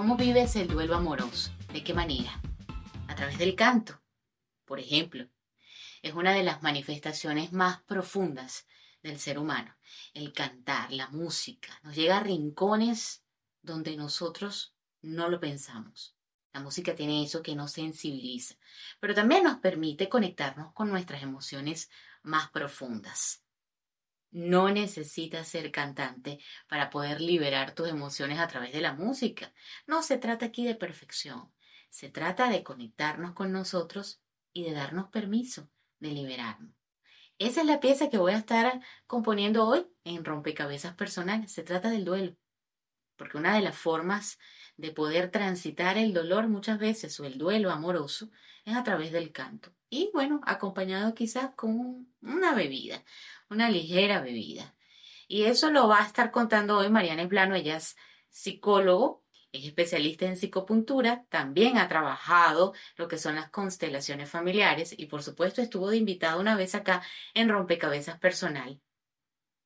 ¿Cómo vives el duelo amoroso? ¿De qué manera? A través del canto, por ejemplo. Es una de las manifestaciones más profundas del ser humano. El cantar, la música, nos llega a rincones donde nosotros no lo pensamos. La música tiene eso que nos sensibiliza, pero también nos permite conectarnos con nuestras emociones más profundas. No necesitas ser cantante para poder liberar tus emociones a través de la música. No se trata aquí de perfección. Se trata de conectarnos con nosotros y de darnos permiso de liberarnos. Esa es la pieza que voy a estar componiendo hoy en Rompecabezas Personales. Se trata del duelo. Porque una de las formas de poder transitar el dolor muchas veces o el duelo amoroso es a través del canto. Y bueno, acompañado quizás con una bebida, una ligera bebida. Y eso lo va a estar contando hoy Mariana Esblano, ella es psicólogo, es especialista en psicopuntura, también ha trabajado lo que son las constelaciones familiares y por supuesto estuvo de invitado una vez acá en Rompecabezas Personal.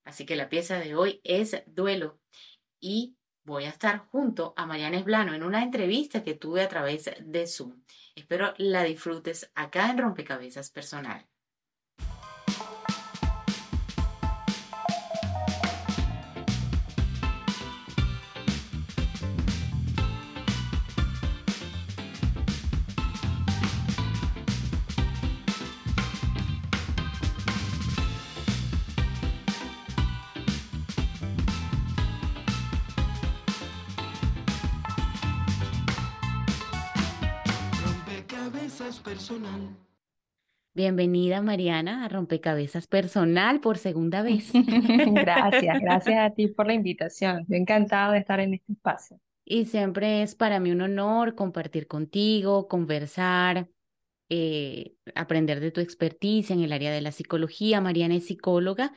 Así que la pieza de hoy es Duelo y voy a estar junto a Mariana Esblano en una entrevista que tuve a través de Zoom. Espero la disfrutes acá en Rompecabezas personal. Bienvenida Mariana a Rompecabezas Personal por segunda vez. gracias, gracias a ti por la invitación. Estoy encantada de estar en este espacio. Y siempre es para mí un honor compartir contigo, conversar, eh, aprender de tu expertise en el área de la psicología. Mariana es psicóloga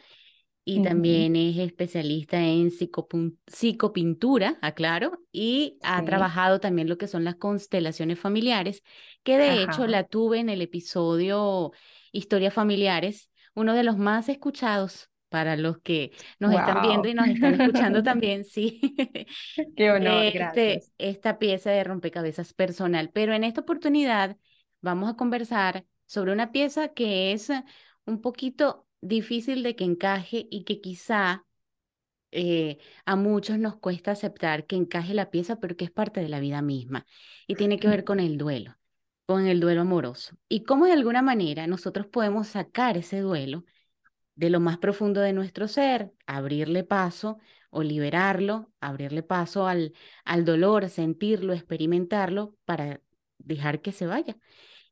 y también es especialista en psicopintura, aclaro, y ha trabajado también lo que son las constelaciones familiares, que de hecho la tuve en el episodio Historias Familiares, uno de los más escuchados para los que nos están viendo y nos están escuchando también, sí. Qué honor, este, gracias. Esta pieza de rompecabezas personal, pero en esta oportunidad vamos a conversar sobre una pieza que es un poquito difícil de que encaje y que quizá eh, a muchos nos cuesta aceptar que encaje la pieza, pero que es parte de la vida misma y tiene que ver con el duelo, con el duelo amoroso. Y cómo de alguna manera nosotros podemos sacar ese duelo de lo más profundo de nuestro ser, abrirle paso o liberarlo, abrirle paso al, al dolor, sentirlo, experimentarlo para dejar que se vaya.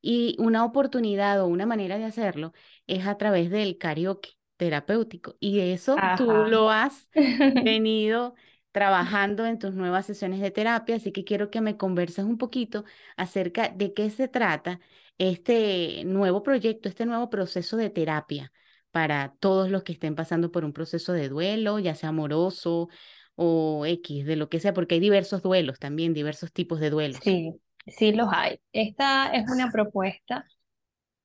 Y una oportunidad o una manera de hacerlo es a través del karaoke terapéutico. Y eso tú lo has venido trabajando en tus nuevas sesiones de terapia, así que quiero que me converses un poquito acerca de qué se trata este nuevo proyecto, este nuevo proceso de terapia para todos los que estén pasando por un proceso de duelo, ya sea amoroso o X, de lo que sea, porque hay diversos duelos también, diversos tipos de duelos. Sí, Sí los hay. Esta es una propuesta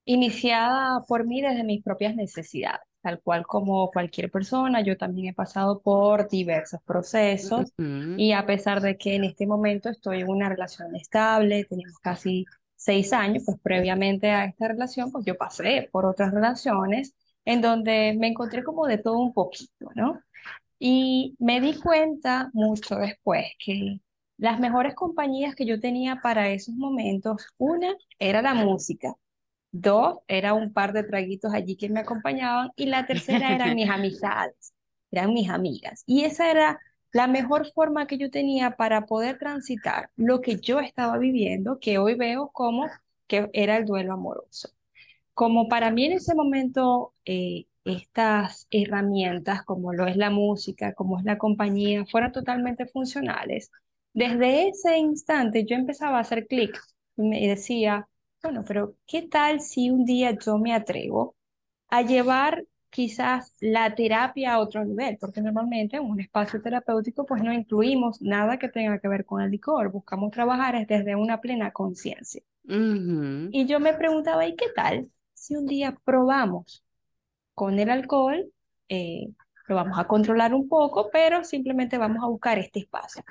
iniciada por mí desde mis propias necesidades, tal cual como cualquier persona. Yo también he pasado por diversos procesos y a pesar de que en este momento estoy en una relación estable, tenemos casi seis años, pues previamente a esta relación, pues yo pasé por otras relaciones en donde me encontré como de todo un poquito, ¿no? Y me di cuenta mucho después que las mejores compañías que yo tenía para esos momentos, una era la música, dos era un par de traguitos allí que me acompañaban y la tercera eran mis amistades, eran mis amigas. Y esa era la mejor forma que yo tenía para poder transitar lo que yo estaba viviendo, que hoy veo como que era el duelo amoroso. Como para mí en ese momento eh, estas herramientas, como lo es la música, como es la compañía, fueran totalmente funcionales, desde ese instante yo empezaba a hacer clic y me decía, bueno, pero ¿qué tal si un día yo me atrevo a llevar quizás la terapia a otro nivel? Porque normalmente en un espacio terapéutico pues no incluimos nada que tenga que ver con el licor, buscamos trabajar desde una plena conciencia. Y yo me preguntaba, ¿y qué tal si un día probamos con el alcohol? Eh, lo vamos a controlar un poco, pero simplemente vamos a buscar este espacio.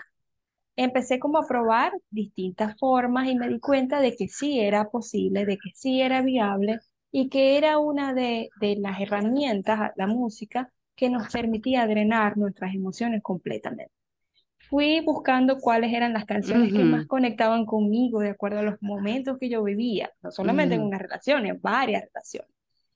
Empecé como a probar distintas formas y me di cuenta de que sí era posible, de que sí era viable y que era una de, de las herramientas, la música, que nos permitía drenar nuestras emociones completamente. Fui buscando cuáles eran las canciones que más conectaban conmigo de acuerdo a los momentos que yo vivía, no solamente en ujú. una relación, en varias relaciones.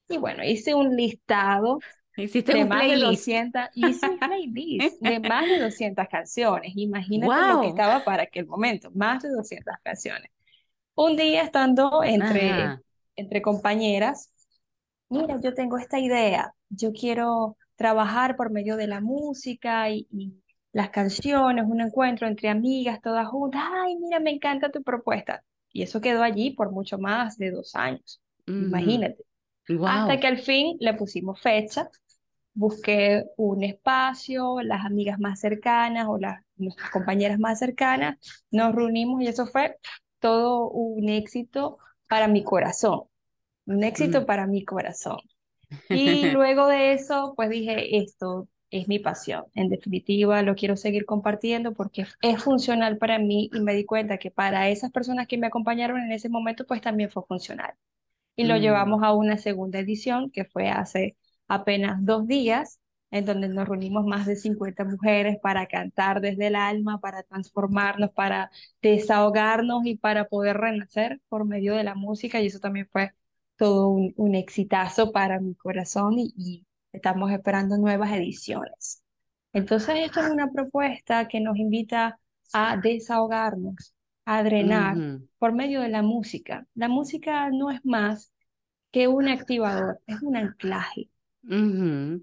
Y bueno, hice un listado Hiciste de un más de playlist. 200, hice un playlist de más de 200 canciones. Imagínate lo que Wow. estaba para aquel momento, más de 200 canciones. Un día estando entre, Ajá. entre compañeras, mira, yo tengo esta idea, yo quiero trabajar por medio de la música y, y las canciones, un encuentro entre amigas todas juntas. Ay, mira, me encanta tu propuesta. Y eso quedó allí por mucho más de dos años. Imagínate. Hasta Wow. que al fin le pusimos fecha busqué un espacio, las amigas más cercanas o las, nuestras compañeras más cercanas, nos reunimos y eso fue todo un éxito para mi corazón, un éxito para mi corazón. Y luego de eso, pues dije, esto es mi pasión, en definitiva lo quiero seguir compartiendo porque es funcional para mí y me di cuenta que para esas personas que me acompañaron en ese momento, pues también fue funcional. Y lo Mm, llevamos a una segunda edición que fue hace apenas dos días, en donde nos reunimos más de 50 mujeres para cantar desde el alma, para transformarnos, para desahogarnos y para poder renacer por medio de la música. Y eso también fue todo un, un exitazo para mi corazón y, y estamos esperando nuevas ediciones. Entonces, esto es una propuesta que nos invita a desahogarnos, a drenar ujú, por medio de la música. La música no es más que un activador, es un anclaje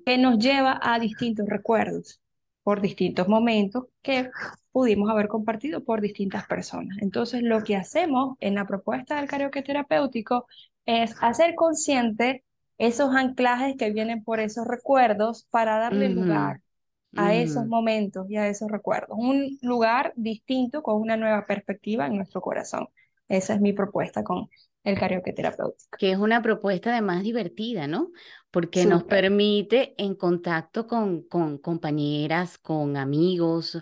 que nos lleva a distintos recuerdos por distintos momentos que pudimos haber compartido por distintas personas. Entonces, lo que hacemos en la propuesta del karaoke terapéutico es hacer consciente esos anclajes que vienen por esos recuerdos para darle lugar a esos momentos y a esos recuerdos. Un lugar distinto con una nueva perspectiva en nuestro corazón. Esa es mi propuesta con el karaoke terapéutico. que es una propuesta además divertida, ¿no? Porque nos permite en contacto con, con compañeras, con amigos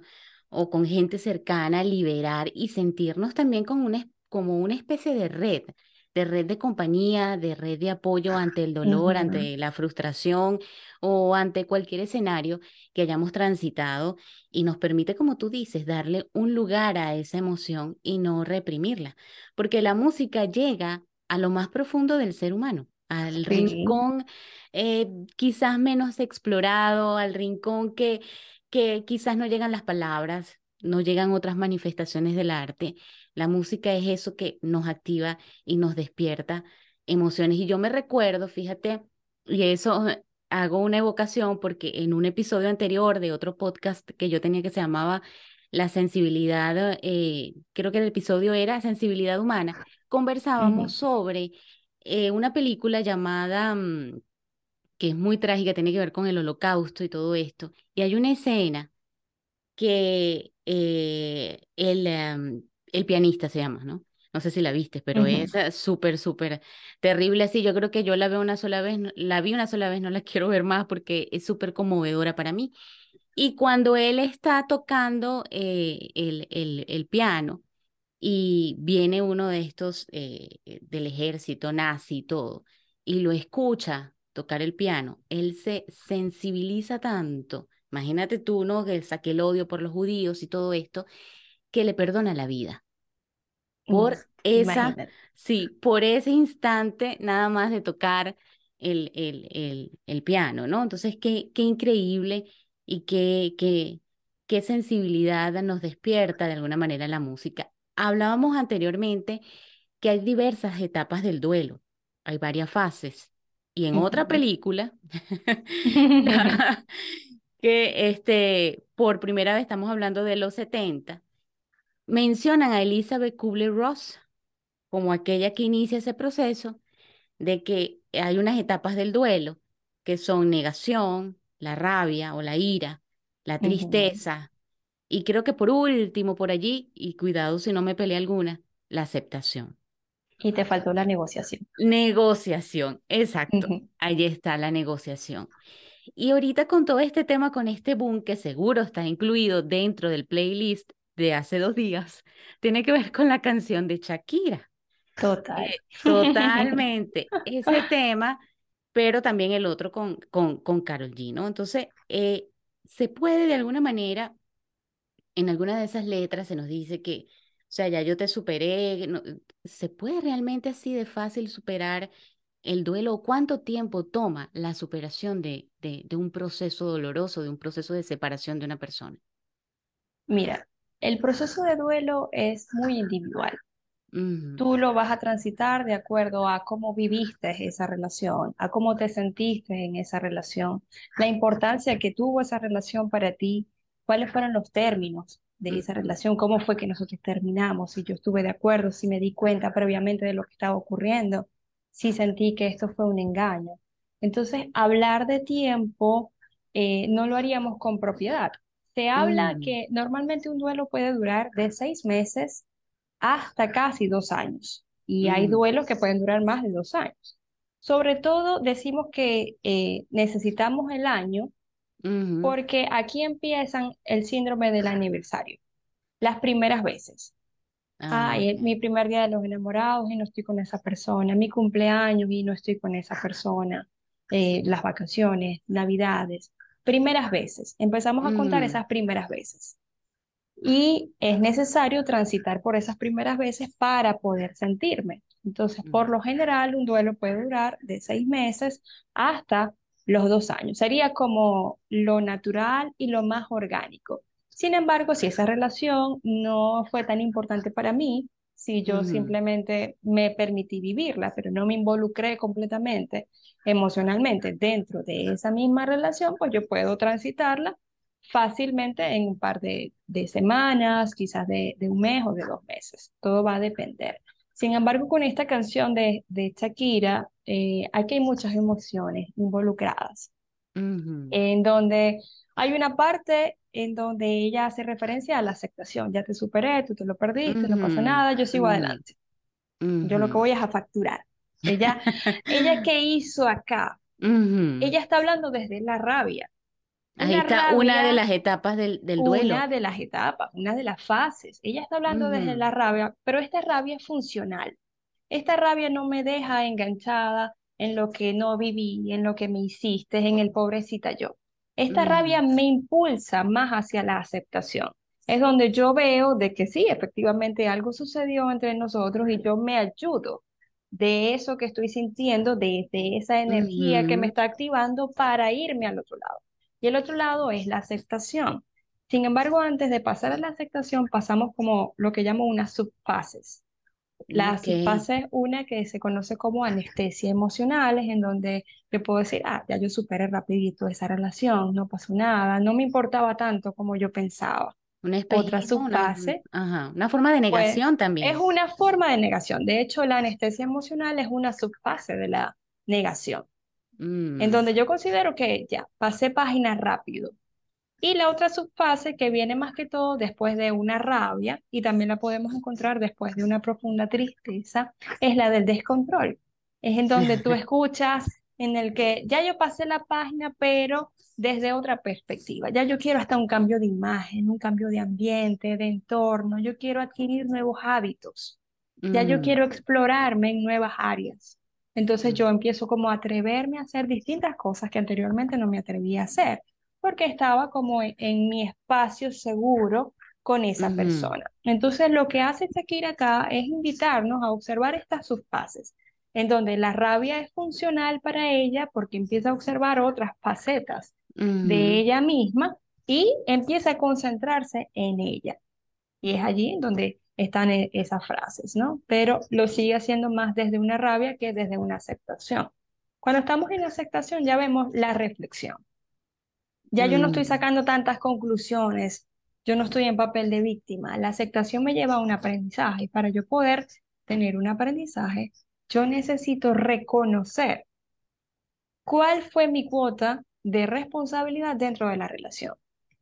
o con gente cercana liberar y sentirnos también con una, como una especie de red, de red de compañía, de red de apoyo ante el dolor, ante la frustración o ante cualquier escenario que hayamos transitado y nos permite, como tú dices, darle un lugar a esa emoción y no reprimirla, porque la música llega a lo más profundo del ser humano, al Sí. rincón eh, quizás menos explorado, al rincón que, que quizás no llegan las palabras, no llegan otras manifestaciones del arte. La música es eso que nos activa y nos despierta emociones. Y yo me recuerdo, fíjate, y eso hago una evocación porque en un episodio anterior de otro podcast que yo tenía que se llamaba La sensibilidad, eh, creo que el episodio era Sensibilidad Humana conversábamos sobre eh, una película llamada, mm, que es muy trágica, tiene que ver con el holocausto y todo esto. Y hay una escena que eh, el, em, el pianista se llama, ¿no? No sé si la viste, pero ujú. es eh, súper, súper terrible así. Yo creo que yo la veo una sola vez, la vi una sola vez, no la quiero ver más porque es súper conmovedora para mí. Y cuando él está tocando eh, el, el, el piano, y viene uno de estos eh, eh, del ejército nazi y todo, y lo escucha tocar el piano, él se sensibiliza tanto, imagínate tú, ¿no? Que saque el odio por los judíos y todo esto, que le perdona la vida Uf, por esa, imagínate. sí, por ese instante nada más de tocar el, el, el, el piano, ¿no? Entonces, qué, qué increíble y qué, qué, qué sensibilidad nos despierta de alguna manera la música. Hablábamos anteriormente que hay diversas etapas del duelo, hay varias fases. Y en otra película, que este, por primera vez estamos hablando de los 70 mencionan a Elizabeth Kubler-Ross como aquella que inicia ese proceso de que hay unas etapas del duelo que son negación, la rabia o la ira, la tristeza y creo que por último por allí, y cuidado si no me peleé alguna, la aceptación. Y te faltó la negociación. Negociación, exacto. Ujú. Ahí está la negociación. Y ahorita con todo este tema, con este boom que seguro está incluido dentro del playlist de hace dos días tiene que ver con la canción de Shakira. Total. Eh, totalmente. Ese tema, pero también el otro con, con, con Karol G, ¿no? Entonces, eh, se puede de alguna manera, en alguna de esas letras se nos dice que, o sea, ya yo te superé, ¿se puede realmente así de fácil superar el duelo? ¿Cuánto tiempo toma la superación de, de, de un proceso doloroso, de un proceso de separación de una persona? Mira, el proceso de duelo es muy individual. Tú lo vas a transitar de acuerdo a cómo viviste esa relación, a cómo te sentiste en esa relación, la importancia que tuvo esa relación para ti, cuáles fueron los términos de esa relación, cómo fue que nosotros terminamos, si yo estuve de acuerdo, si me di cuenta previamente de lo que estaba ocurriendo, si sentí que esto fue un engaño. Entonces, hablar de tiempo eh, no lo haríamos con propiedad. Se habla Mm. que normalmente un duelo puede durar de seis meses hasta casi dos años. Y hay Mm. duelos que pueden durar más de dos años. Sobre todo decimos que eh, necesitamos el año Porque aquí empiezan el síndrome del aniversario, las primeras veces. Ah, Ay, mi primer día de los enamorados y no estoy con esa persona, mi cumpleaños y no estoy con esa persona, eh, las vacaciones, navidades, primeras veces. Empezamos a contar Mm, esas primeras veces. Y es necesario transitar por esas primeras veces para poder sentirme. Entonces, por mm, lo general, un duelo puede durar de seis meses hasta los dos años. Sería como lo natural y lo más orgánico. Sin embargo, si esa relación no fue tan importante para mí, si yo simplemente me permití vivirla, pero no me involucré completamente emocionalmente dentro de esa misma relación, pues yo puedo transitarla fácilmente en un par de, de semanas, quizás de, de, un mes o de dos meses. Todo va a depender. Sin embargo, con esta canción de, de Shakira, eh, aquí hay muchas emociones involucradas, en donde hay una parte en donde ella hace referencia a la aceptación. Ya te superé, tú te lo perdiste, no pasa nada, yo sigo adelante. Yo lo que voy es a facturar. Ella, ella ¿qué hizo acá? Ella está hablando desde la rabia. Ahí Una está una de las etapas del, del una duelo. de las etapas, una de las fases. Ella está hablando desde la rabia, pero esta rabia es funcional. Esta rabia no me deja enganchada en lo que no viví, en lo que me hiciste, en el pobrecita yo. Esta ujú, rabia me impulsa más hacia la aceptación. Es donde yo veo de que sí, efectivamente algo sucedió entre nosotros y yo me ayudo de eso que estoy sintiendo, de, de esa energía que me está activando para irme al otro lado. Y el otro lado es la aceptación. Sin embargo, antes de pasar a la aceptación, pasamos como lo que llamo unas subfases. La Ok, subfase es una que se conoce como anestesia emocional, es en donde yo puedo decir, ah, ya yo superé rapidito esa relación, no pasó nada, no me importaba tanto como yo pensaba. Otra una, subfase, ajá, una forma de pues, negación es también. una forma de negación. De hecho, la anestesia emocional es una subfase de la negación, en Mm, donde yo considero que ya pasé página rápido y la otra subfase que viene más que todo después de una rabia y también la podemos encontrar después de una profunda tristeza, es la del descontrol. Es en donde tú escuchas en el que ya yo pasé la página, pero desde otra perspectiva. Ya yo quiero hasta un cambio de imagen, un cambio de ambiente, de entorno. Yo quiero adquirir nuevos hábitos. Ya yo mm, quiero explorarme en nuevas áreas. Entonces mm, yo empiezo como a atreverme a hacer distintas cosas que anteriormente no me atrevía a hacer porque estaba como en, en mi espacio seguro con esa persona. Entonces, lo que hace Shakira acá es invitarnos a observar estas subfases, en donde la rabia es funcional para ella porque empieza a observar otras facetas de ella misma y empieza a concentrarse en ella. Y es allí en donde están e- esas frases, ¿no? Pero lo sigue haciendo más desde una rabia que desde una aceptación. Cuando estamos en aceptación ya vemos la reflexión. Ya yo no estoy mm, sacando tantas conclusiones, yo no estoy en papel de víctima. La aceptación me lleva a un aprendizaje y para yo poder tener un aprendizaje, yo necesito reconocer cuál fue mi cuota de responsabilidad dentro de la relación.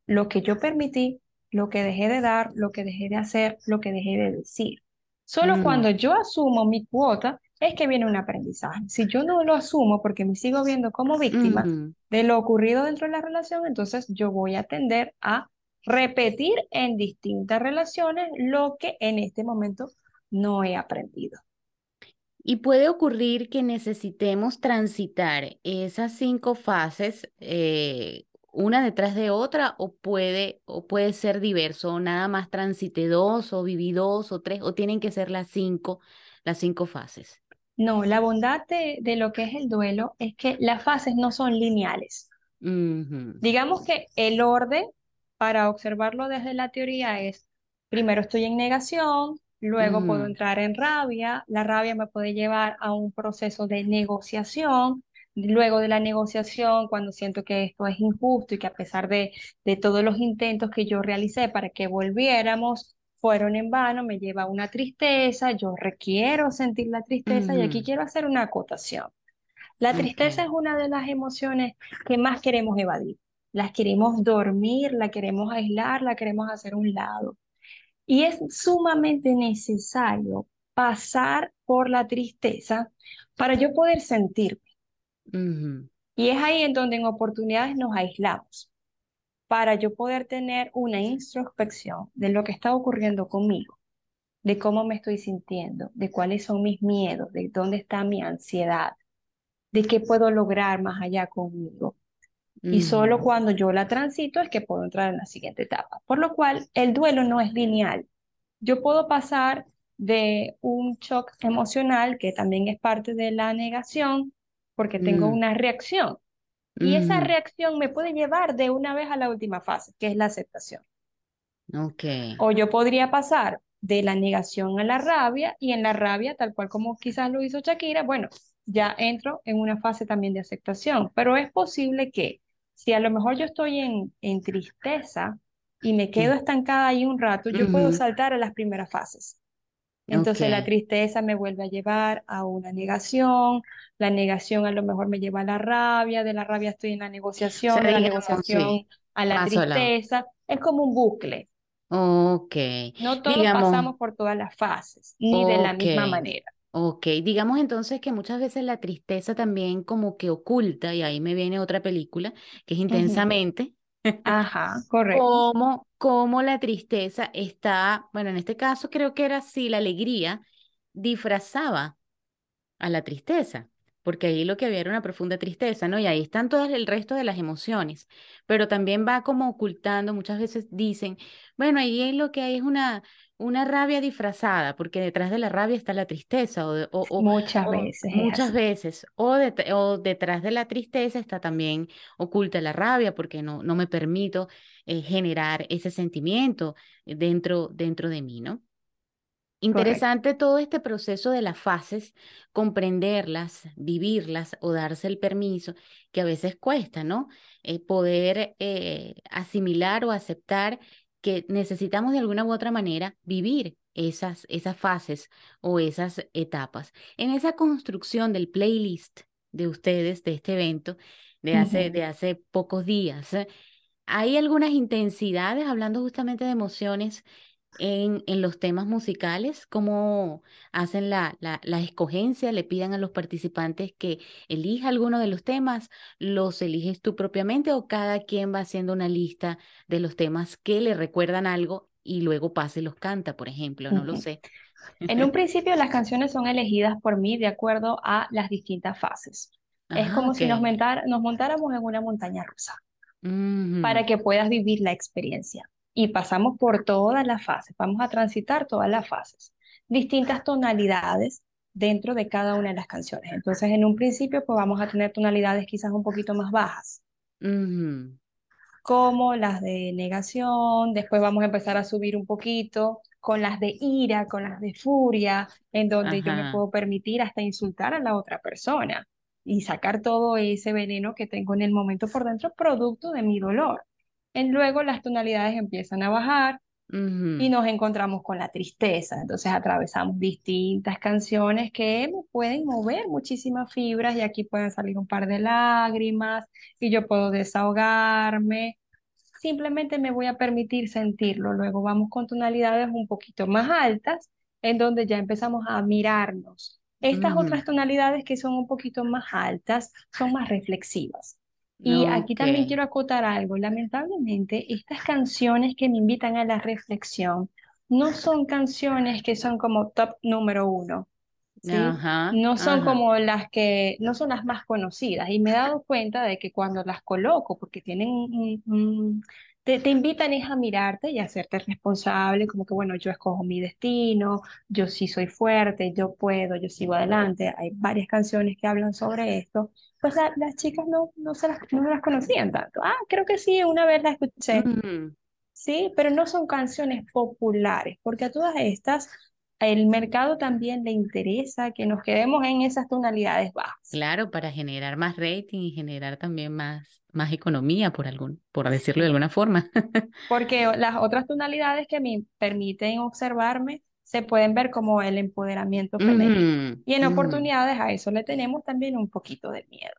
Lo que yo permití, lo que dejé de dar, lo que dejé de hacer, lo que dejé de decir. Solo mm, cuando yo asumo mi cuota es que viene un aprendizaje. Si yo no lo asumo porque me sigo viendo como víctima ujú, de lo ocurrido dentro de la relación, entonces yo voy a tender a repetir en distintas relaciones lo que en este momento no he aprendido. Y puede ocurrir que necesitemos transitar esas cinco fases eh, una detrás de otra o puede, o puede ser diverso, o nada más transite dos o viví dos o tres, o tienen que ser las cinco, las cinco fases. No, la bondad de, de lo que es el duelo es que las fases no son lineales. Digamos que el orden, para observarlo desde la teoría, es primero estoy en negación, luego puedo entrar en rabia, la rabia me puede llevar a un proceso de negociación, luego de la negociación, cuando siento que esto es injusto y que a pesar de, de todos los intentos que yo realicé para que volviéramos, fueron en vano, me lleva a una tristeza, yo requiero sentir la tristeza y aquí quiero hacer una acotación. La tristeza es una de las emociones que más queremos evadir. Las queremos dormir, la queremos aislar, la queremos hacer un lado. Y es sumamente necesario pasar por la tristeza para yo poder Y es ahí en donde en oportunidades nos aislamos, para yo poder tener una introspección de lo que está ocurriendo conmigo, de cómo me estoy sintiendo, de cuáles son mis miedos, de dónde está mi ansiedad, de qué puedo lograr más allá conmigo. Y solo cuando yo la transito es que puedo entrar en la siguiente etapa. Por lo cual, el duelo no es lineal. Yo puedo pasar de un shock emocional, que también es parte de la negación, porque tengo mm. una reacción. Y esa reacción me puede llevar de una vez a la última fase, que es la aceptación. Okay. O yo podría pasar de la negación a la rabia y en la rabia, tal cual como quizás lo hizo Shakira, bueno, ya entro en una fase también de aceptación, pero es posible que si a lo mejor yo estoy en, en tristeza y me quedo mm. estancada ahí un rato, yo puedo saltar a las primeras fases. Entonces la tristeza me vuelve a llevar a una negación, la negación a lo mejor me lleva a la rabia, de la rabia estoy en la negociación, de la negociación a la tristeza, es como un bucle. Ok. No todos pasamos por todas las fases, ni de la misma manera. Ok, digamos entonces que muchas veces la tristeza también como que oculta, y ahí me viene otra película, que es Intensamente. Ajá, correcto. Como, como la tristeza está, bueno, en este caso creo que era así, la alegría disfrazaba a la tristeza porque ahí lo que había era una profunda tristeza, ¿no? Y ahí están todas el resto de las emociones, pero también va como ocultando, muchas veces dicen, bueno, ahí lo que hay es una, una rabia disfrazada, porque detrás de la rabia está la tristeza, o, muchas veces. Muchas veces, o, o, detrás de la tristeza está también oculta la rabia, porque no, no me permito eh, generar ese sentimiento dentro, dentro de mí, ¿no? Interesante todo este proceso de las fases, comprenderlas, vivirlas o darse el permiso, que a veces cuesta, ¿no? Eh, poder eh, asimilar o aceptar que necesitamos de alguna u otra manera vivir esas, esas fases o esas etapas. En esa construcción del playlist de ustedes, de este evento, de hace, de hace pocos días, hay algunas intensidades, hablando justamente de emociones en, en los temas musicales, cómo hacen la, la, la, escogencia, le pidan a los participantes que elija alguno de los temas, los eliges tú propiamente o cada quien va haciendo una lista de los temas que le recuerdan algo y luego pase y los canta, por ejemplo, no lo sé. En un principio las canciones son elegidas por mí de acuerdo a las distintas fases. es como si nos, nos montáramos en una montaña rusa para que puedas vivir la experiencia y pasamos por todas las fases, vamos a transitar todas las fases, distintas tonalidades dentro de cada una de las canciones. Entonces, en un principio, pues vamos a tener tonalidades quizás un poquito más bajas, como las de negación, después vamos a empezar a subir un poquito con las de ira, con las de furia, en donde yo me puedo permitir hasta insultar a la otra persona y sacar todo ese veneno que tengo en el momento por dentro, producto de mi dolor luego las tonalidades empiezan a bajar y nos encontramos con la tristeza. Entonces atravesamos distintas canciones que pueden mover muchísimas fibras y aquí pueden salir un par de lágrimas y yo puedo desahogarme. Simplemente me voy a permitir sentirlo. Luego vamos con tonalidades un poquito más altas en donde ya empezamos a mirarnos. Estas otras tonalidades que son un poquito más altas son más reflexivas Y aquí Ok. también quiero acotar algo. Lamentablemente, estas canciones que me invitan a la reflexión no son canciones que son como top número uno, ¿sí? Ajá, No son ajá. como las que, no son las más conocidas. Y me he dado cuenta de que cuando las coloco, porque tienen un, un- te, te invitan es a mirarte y a hacerte responsable, como que, bueno, yo escojo mi destino, yo sí soy fuerte, yo puedo, yo sigo adelante. Hay varias canciones que hablan sobre esto. Pues la- las chicas no, no se las, no las conocían tanto. Ah, creo que sí, una vez la escuché. Mm, Sí, pero no son canciones populares, porque a todas estas el mercado también le interesa que nos quedemos en esas tonalidades bajas. claro, para generar más rating y generar también más, más economía, por algún, por decirlo de alguna forma. Porque las otras tonalidades que me permiten observarme se pueden ver como el empoderamiento femenino. Ujú, Y en ujú, oportunidades a eso le tenemos también un poquito de miedo.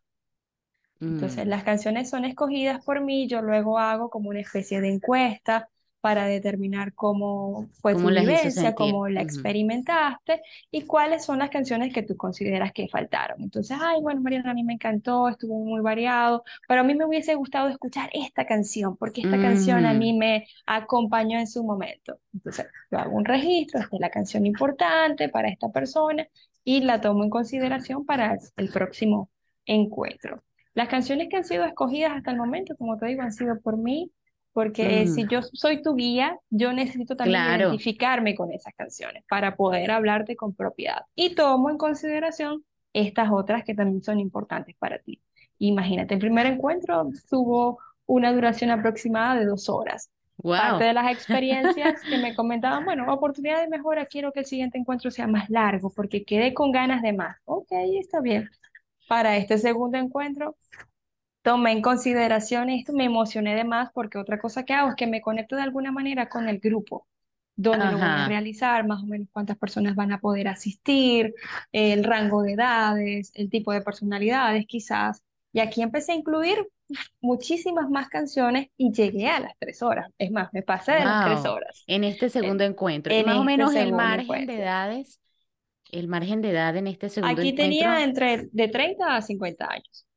Entonces, mm. las canciones son escogidas por mí, yo luego hago como una especie de encuesta para determinar cómo fue ¿Cómo tu vivencia, cómo la experimentaste y cuáles son las canciones que tú consideras que faltaron. Entonces, ay, bueno, Mariana, a mí me encantó, estuvo muy variado, pero a mí me hubiese gustado escuchar esta canción porque esta canción a mí me acompañó en su momento. Entonces, yo hago un registro, esta es la canción importante para esta persona y la tomo en consideración para el próximo encuentro. Las canciones que han sido escogidas hasta el momento, como te digo, han sido por mí, porque Mm, si yo soy tu guía, yo necesito también claro. identificarme con esas canciones para poder hablarte con propiedad. Y tomo en consideración estas otras que también son importantes para ti. Imagínate, el primer encuentro tuvo una duración aproximada de dos horas. Parte Wow. de las experiencias que me comentaban, bueno, oportunidad de mejora, quiero que el siguiente encuentro sea más largo porque quedé con ganas de más. Ok, está bien. Para este segundo encuentro, tomé en consideración esto, me emocioné de más porque otra cosa que hago es que me conecto de alguna manera con el grupo, donde lo voy a Ajá. realizar, más o menos cuántas personas van a poder asistir, el rango de edades, el tipo de personalidades quizás. Y aquí empecé a incluir muchísimas más canciones y llegué a las tres horas. Es más, me pasé de las tres Wow. horas En este segundo en, encuentro. Y en más o este menos el margen de encuentro. edades, el margen de edad en este segundo Aquí tenía encuentro entre de 30 a 50 años, de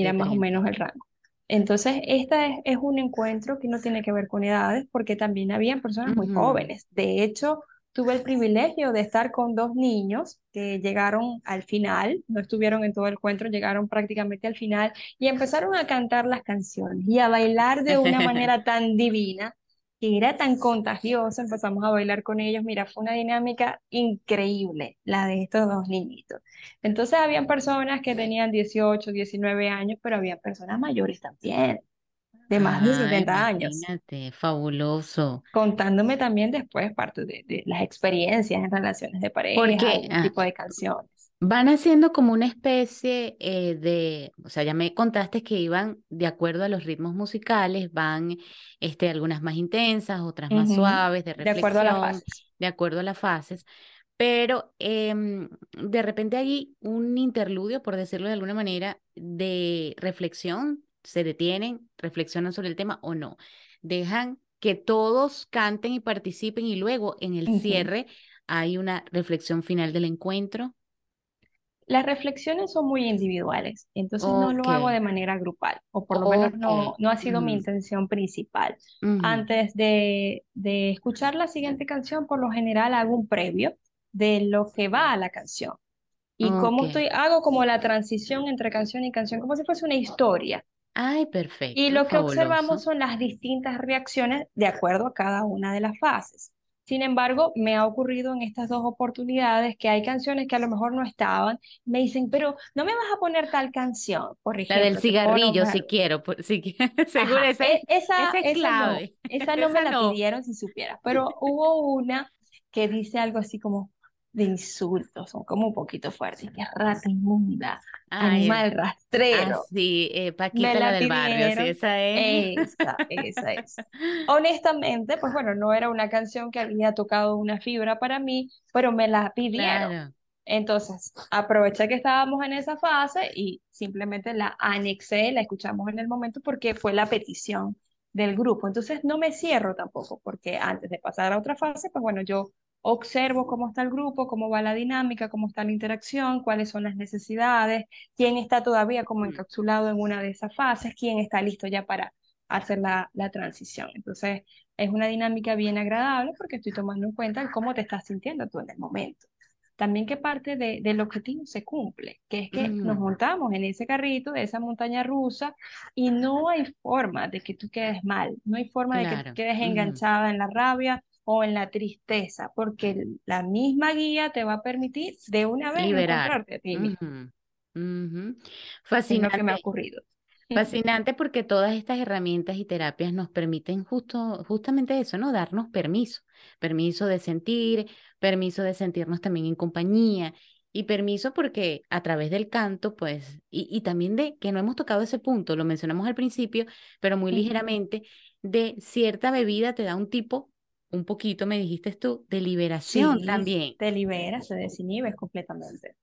era más o 30. menos el rango. Entonces, esta es, es un encuentro que no tiene que ver con edades, porque también habían personas muy jóvenes. De hecho, tuve el privilegio de estar con dos niños que llegaron al final, no estuvieron en todo el encuentro, llegaron prácticamente al final y empezaron a cantar las canciones y a bailar de una manera tan divina que era tan contagiosa, empezamos a bailar con ellos. Mira, fue una dinámica increíble la de estos dos niñitos. Entonces, habían personas que tenían 18, 19 años, pero había personas mayores también, de más de Ah, 70 años, imagínate, fabuloso. contándome también después parte de, de las experiencias en relaciones de pareja, Porque ah, tipo de canciones. Van haciendo como una especie eh, de, o sea, ya me contaste que iban de acuerdo a los ritmos musicales, van este, algunas más intensas, otras más Ujú, suaves, de De acuerdo a las reflexión, fases. de acuerdo a las fases. Pero em, de repente hay un interludio, por decirlo de alguna manera, de reflexión, se detienen, reflexionan sobre el tema o no. Dejan que todos canten y participen y luego en el Ujú. cierre hay una reflexión final del encuentro. Las reflexiones son muy individuales, entonces no lo hago de manera grupal, o por lo menos no, no ha sido mi ujú, intención principal. ujú, Antes de, de escuchar la siguiente canción, por lo general hago un previo de lo que va a la canción y Ok. cómo estoy, hago como la transición entre canción y canción, como si fuese una historia. Ay, Y perfecto, lo que observamos son las distintas reacciones de acuerdo a cada una de las fases. Sin embargo, me ha ocurrido en estas dos oportunidades que hay canciones que a lo mejor no estaban. Me dicen, pero no me vas a poner tal canción. Por La del cigarrillo, si quiero, por- si qui- seguro Ajá, esa es, e- esa, esa es esa no, clave. esa no me la no. pidieron si supieras, pero hubo una que dice algo así como de insultos, son como un poquito fuertes, que rata inmunda, Ay, animal rastrero. así, eh, Me Paquita la la del barrio, sí, esa es. Esa, esa es. Honestamente, pues bueno, no era una canción que había tocado una fibra para mí, pero me la pidieron. Claro. Entonces, aproveché que estábamos en esa fase y simplemente la anexé, la escuchamos en el momento porque fue la petición del grupo. Entonces, no me cierro tampoco, porque antes de pasar a otra fase, pues bueno, yo observo cómo está el grupo, cómo va la dinámica, cómo está la interacción, cuáles son las necesidades, quién está todavía como Mm. encapsulado en una de esas fases, quién está listo ya para hacer la, la transición. Entonces, es una dinámica bien agradable porque estoy tomando en cuenta cómo te estás sintiendo tú en el momento. También que parte de, del objetivo se cumple, que es que nos Mm, montamos en ese carrito, de esa montaña rusa, y no hay forma de que tú quedes mal, no hay forma de que tú quedes Ujú. enganchada en la rabia o en la tristeza, porque la misma guía te va a permitir de una vez Liberar. encontrarte a ti mismo. Ujú. Es lo que me ha Fascinante. ocurrido. Fascinante porque todas estas herramientas y terapias nos permiten justo, justamente eso, ¿no? Darnos permiso, permiso de sentir, permiso de sentirnos también en compañía y permiso porque a través del canto, pues, y, y también de que no hemos tocado ese punto, lo mencionamos al principio, pero muy ligeramente, de cierta bebida te da un tipo, un poquito, me dijiste tú, de liberación Sí, también. te liberas, te desinhibes completamente.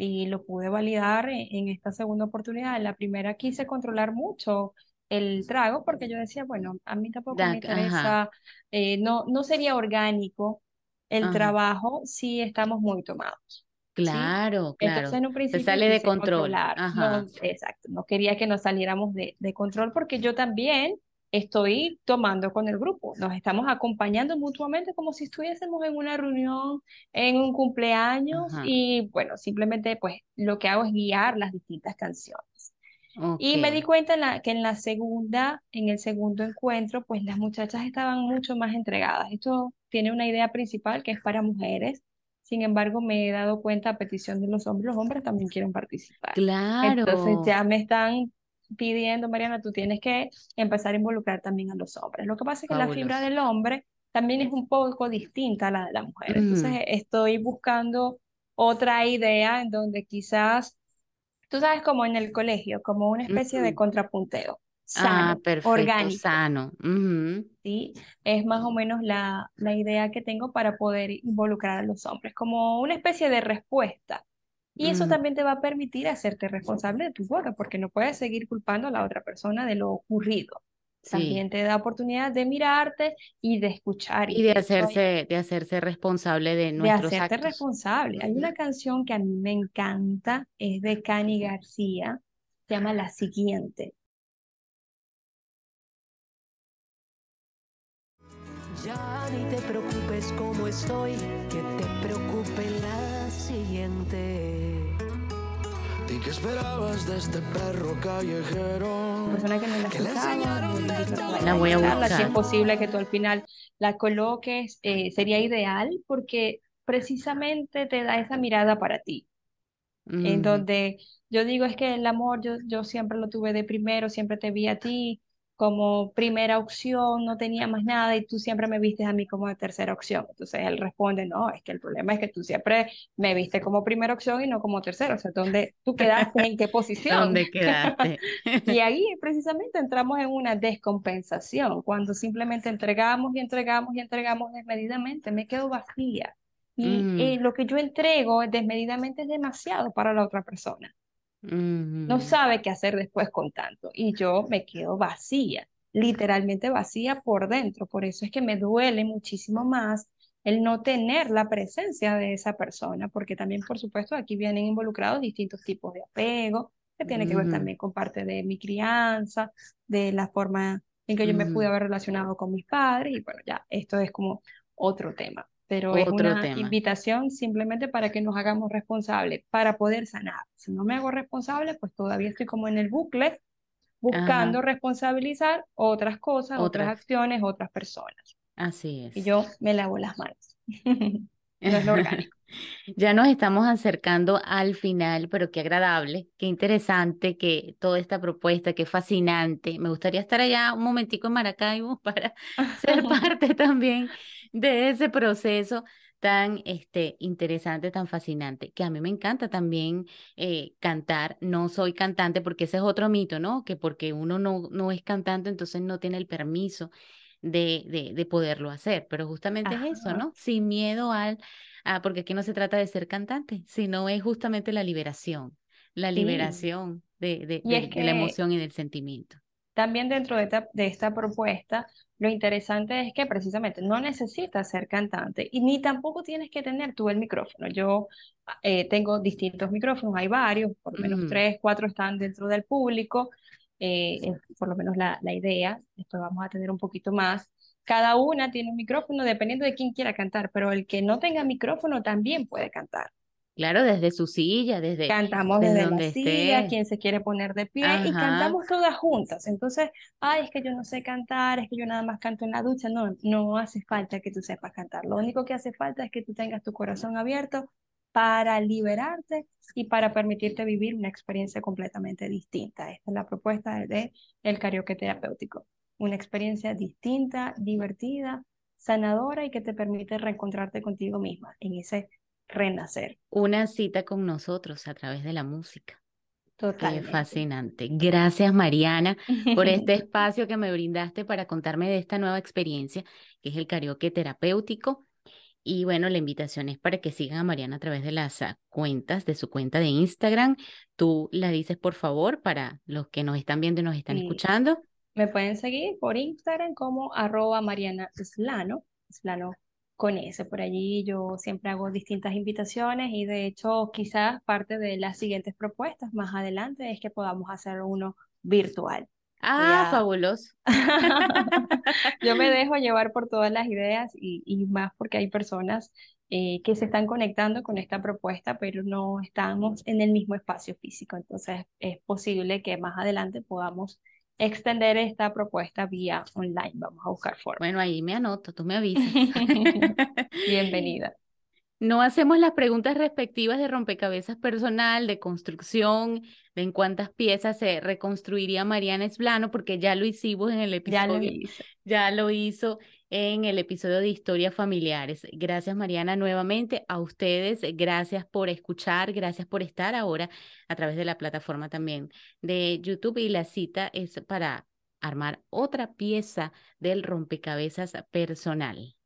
Y lo pude validar en, en esta segunda oportunidad. En la primera quise controlar mucho el trago porque yo decía, bueno, a mí tampoco me ajá, interesa, eh, no, no sería orgánico el ajá, trabajo si estamos muy tomados, ¿sí? claro, Entonces claro, en un se principio sale de control, controlar, no, ajá, exacto, no quería que nos saliéramos de, de control porque yo también estoy tomando con el grupo. Nos estamos acompañando mutuamente como si estuviésemos en una reunión, en un cumpleaños ajá. y bueno, simplemente pues lo que hago es guiar las distintas canciones. Y me di cuenta en la, que en la segunda, en el segundo encuentro, pues las muchachas estaban mucho más entregadas. Esto tiene una idea principal que es para mujeres. Sin embargo, me he dado cuenta a petición de los hombres, los hombres también quieren participar. Entonces claro, ya me están pidiendo, Mariana, tú tienes que empezar a involucrar también a los hombres. Lo que pasa es que la fibra del hombre también es un poco distinta a la de la mujer. Entonces Ujú, estoy buscando otra idea en donde quizás tú sabes, como en el colegio, como una especie de ujú. contrapunteo Ah, sano, perfecto, orgánico, sano. ujú, ¿sí? Es más o menos la, la idea que tengo para poder involucrar a los hombres, como una especie de respuesta. Y eso ujú, también te va a permitir hacerte responsable de tu boda, porque no puedes seguir culpando a la otra persona de lo ocurrido. Sí, También te da oportunidad de mirarte y de escuchar. Y y de de hacerse, de hacerse responsable de de nuestros hacerte actos. responsable. Hay una canción que a mí me encanta, es de Cani García, se llama La Siguiente. Ya ni te preocupes como estoy, que te preocupe la siguiente. ¿Y qué esperabas de este perro callejero? persona que no la ha Que le escuchado, enseñaron yo le de invito a que todo. vaya La voy a escucharla. Si es buscar. posible que tú al final la coloques, eh, sería ideal porque precisamente te da esa mirada para ti, en Ujú, donde yo digo es que el amor yo, yo siempre lo tuve de primero, siempre te vi a ti como primera opción, no tenía más nada y tú siempre me viste a mí como de tercera opción. Entonces él responde, no, es que el problema es que tú siempre me viste como primera opción y no como tercera. O sea, ¿dónde tú quedaste? ¿En qué posición? ¿Dónde quedaste? Y ahí precisamente entramos en una descompensación, cuando simplemente entregamos y entregamos y entregamos desmedidamente, me quedo vacía. Y Mm, eh, lo que yo entrego desmedidamente es demasiado para la otra persona. No sabe qué hacer después con tanto. Y yo me quedo vacía, literalmente vacía por dentro. Por eso es que me duele muchísimo más el no tener la presencia de esa persona, porque también, por supuesto, aquí vienen involucrados distintos tipos de apego que tiene que ver también con parte de mi crianza, de la forma en que yo me pude haber relacionado con mis padres, y bueno, ya, esto es como otro tema, pero es una tema. invitación simplemente para que nos hagamos responsables, para poder sanar. Si no me hago responsable, pues todavía estoy como en el bucle, Ajá, buscando responsabilizar otras cosas, otras otras. acciones, otras personas. Así Y es. yo me lavo las manos. No es lo orgánico. Ya nos estamos acercando al final, pero qué agradable, qué interesante que toda esta propuesta, qué fascinante. Me gustaría estar allá un momentico en Maracaibo para ser parte también de ese proceso tan este, interesante, tan fascinante, que a mí me encanta también eh, cantar. No soy cantante porque ese es otro mito, ¿no? Que porque uno no, no es cantante, entonces no tiene el permiso de, de, de poderlo hacer. Pero justamente es eso. ¿no? Sin miedo al Ah, porque aquí no se trata de ser cantante, sino es justamente la liberación, la Sí. liberación de, de, es la emoción y del sentimiento. También dentro de esta, de esta propuesta, lo interesante es que precisamente no necesitas ser cantante y ni tampoco tienes que tener tú el micrófono. Yo eh, tengo distintos micrófonos, hay varios, por lo menos Mm. tres, cuatro están dentro del público, eh, es por lo menos la, la idea. Después vamos a tener un poquito más. Cada una tiene un micrófono dependiendo de quién quiera cantar, pero el que no tenga micrófono también puede cantar. Claro, desde su silla, desde... Cantamos desde desde la donde silla, esté. quien se quiere poner de pie y Ajá. cantamos todas juntas. Entonces, ay, es que yo no sé cantar, es que yo nada más canto en la ducha. No, no hace falta que tú sepas cantar. Lo único que hace falta es que tú tengas tu corazón abierto para liberarte y para permitirte vivir una experiencia completamente distinta. Esta es la propuesta de el karaoke terapéutico. Una experiencia distinta, divertida, sanadora y que te permite reencontrarte contigo misma en ese renacer. Una cita con nosotros a través de la música. Qué Totalmente. fascinante. Gracias, Mariana, por este espacio que me brindaste para contarme de esta nueva experiencia, que es el karaoke terapéutico. Y bueno, la invitación es para que sigan a Mariana a través de las ah, cuentas, de su cuenta de Instagram. Tú la dices, por favor, para los que nos están viendo y nos están Sí. escuchando. Me pueden seguir por Instagram como arroba Mariana Slano, Slano con S. Por allí yo siempre hago distintas invitaciones y de hecho quizás parte de las siguientes propuestas más adelante es que podamos hacer uno virtual. Ah, a- fabuloso. Yo me dejo llevar por todas las ideas y, y más porque hay personas eh, que se están conectando con esta propuesta, pero no estamos en el mismo espacio físico. Entonces es posible que más adelante podamos extender esta propuesta vía online. Vamos a buscar formas. Bueno, ahí me anoto, tú me avisas. Bienvenida. No hacemos las preguntas respectivas de rompecabezas personal, de construcción, de en cuántas piezas se reconstruiría Mariana Esblano, porque ya lo hicimos en el Ya lo episodio, hice. ya lo hizo en el episodio de historias familiares. Gracias, Mariana, nuevamente a ustedes. Gracias por escuchar, gracias por estar ahora a través de la plataforma también de YouTube. Y la cita es para armar otra pieza del rompecabezas personal.